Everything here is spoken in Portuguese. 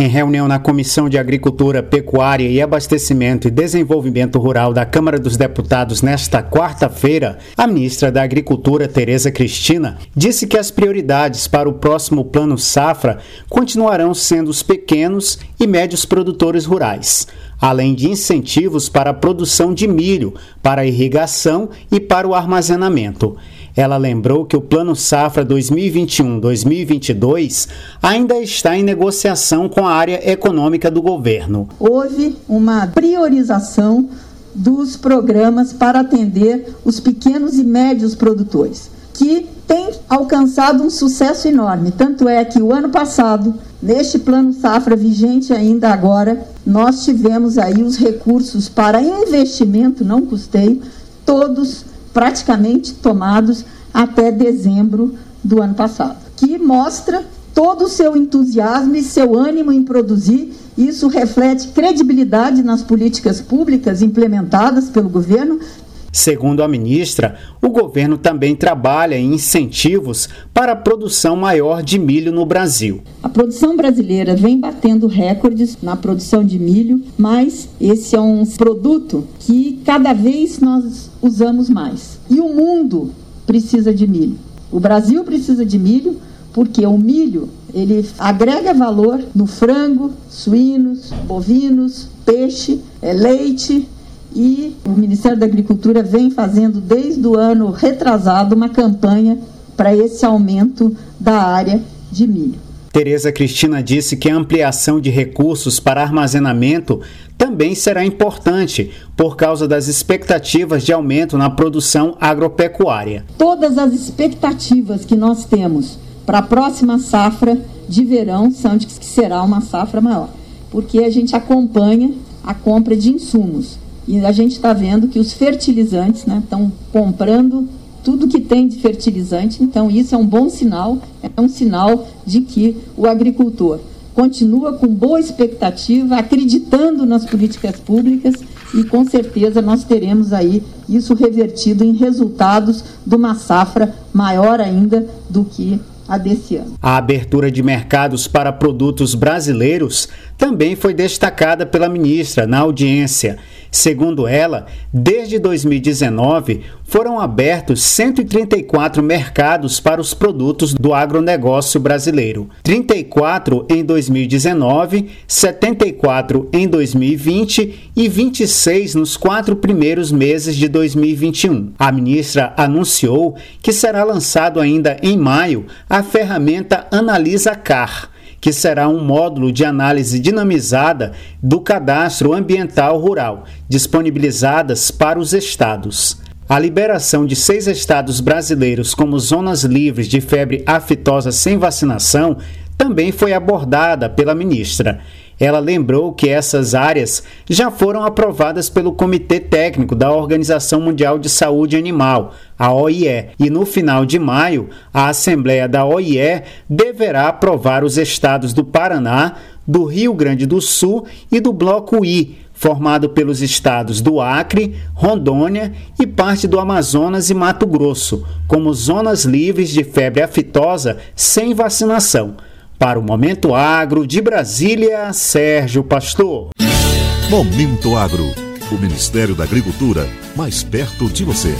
Em reunião na Comissão de Agricultura, Pecuária e Abastecimento e Desenvolvimento Rural da Câmara dos Deputados nesta quarta-feira, a ministra da Agricultura, Tereza Cristina, disse que as prioridades para o próximo Plano Safra continuarão sendo os pequenos e médios produtores rurais, além de incentivos para a produção de milho, para irrigação e para o armazenamento. Ela lembrou que o Plano Safra 2021-2022 ainda está em negociação com a área econômica do governo. Houve uma priorização dos programas para atender os pequenos e médios produtores, que tem alcançado um sucesso enorme. Tanto é que o ano passado, neste plano safra vigente ainda agora, nós tivemos aí os recursos para investimento, não custeio, todos praticamente tomados até dezembro do ano passado, que mostra todo o seu entusiasmo e seu ânimo em produzir. Isso reflete credibilidade nas políticas públicas implementadas pelo governo. Segundo a ministra, o governo também trabalha em incentivos para a produção maior de milho no Brasil. A produção brasileira vem batendo recordes na produção de milho, mas esse é um produto que cada vez nós usamos mais. E o mundo precisa de milho. O Brasil precisa de milho porque o milho ele agrega valor no frango, suínos, bovinos, peixe, é, leite e o Ministério da Agricultura vem fazendo desde o ano retrasado uma campanha para esse aumento da área de milho. Tereza Cristina disse que a ampliação de recursos para armazenamento também será importante por causa das expectativas de aumento na produção agropecuária. Todas as expectativas que nós temos para a próxima safra de verão são de que será uma safra maior, porque a gente acompanha a compra de insumos e a gente está vendo que os fertilizantes estão né, comprando tudo que tem de fertilizante, então isso é um bom sinal, é um sinal de que o agricultor continua com boa expectativa, acreditando nas políticas públicas e com certeza nós teremos aí isso revertido em resultados de uma safra maior ainda do que a desse ano. A abertura de mercados para produtos brasileiros também foi destacada pela ministra na audiência. Segundo ela, desde 2019 foram abertos 134 mercados para os produtos do agronegócio brasileiro. 34 em 2019, 74 em 2020 e 26 nos quatro primeiros meses de 2021. A ministra anunciou que será lançado ainda em maio a ferramenta Analisa Car que será um módulo de análise dinamizada do cadastro ambiental rural, disponibilizadas para os estados. A liberação de seis estados brasileiros como zonas livres de febre aftosa sem vacinação também foi abordada pela ministra. Ela lembrou que essas áreas já foram aprovadas pelo Comitê Técnico da Organização Mundial de Saúde Animal, a OIE, e no final de maio, a Assembleia da OIE deverá aprovar os estados do Paraná, do Rio Grande do Sul e do Bloco I, formado pelos estados do Acre, Rondônia e parte do Amazonas e Mato Grosso, como zonas livres de febre aftosa sem vacinação. Para o Momento Agro de Brasília, Sérgio Pastor. Momento Agro. O Ministério da Agricultura mais perto de você.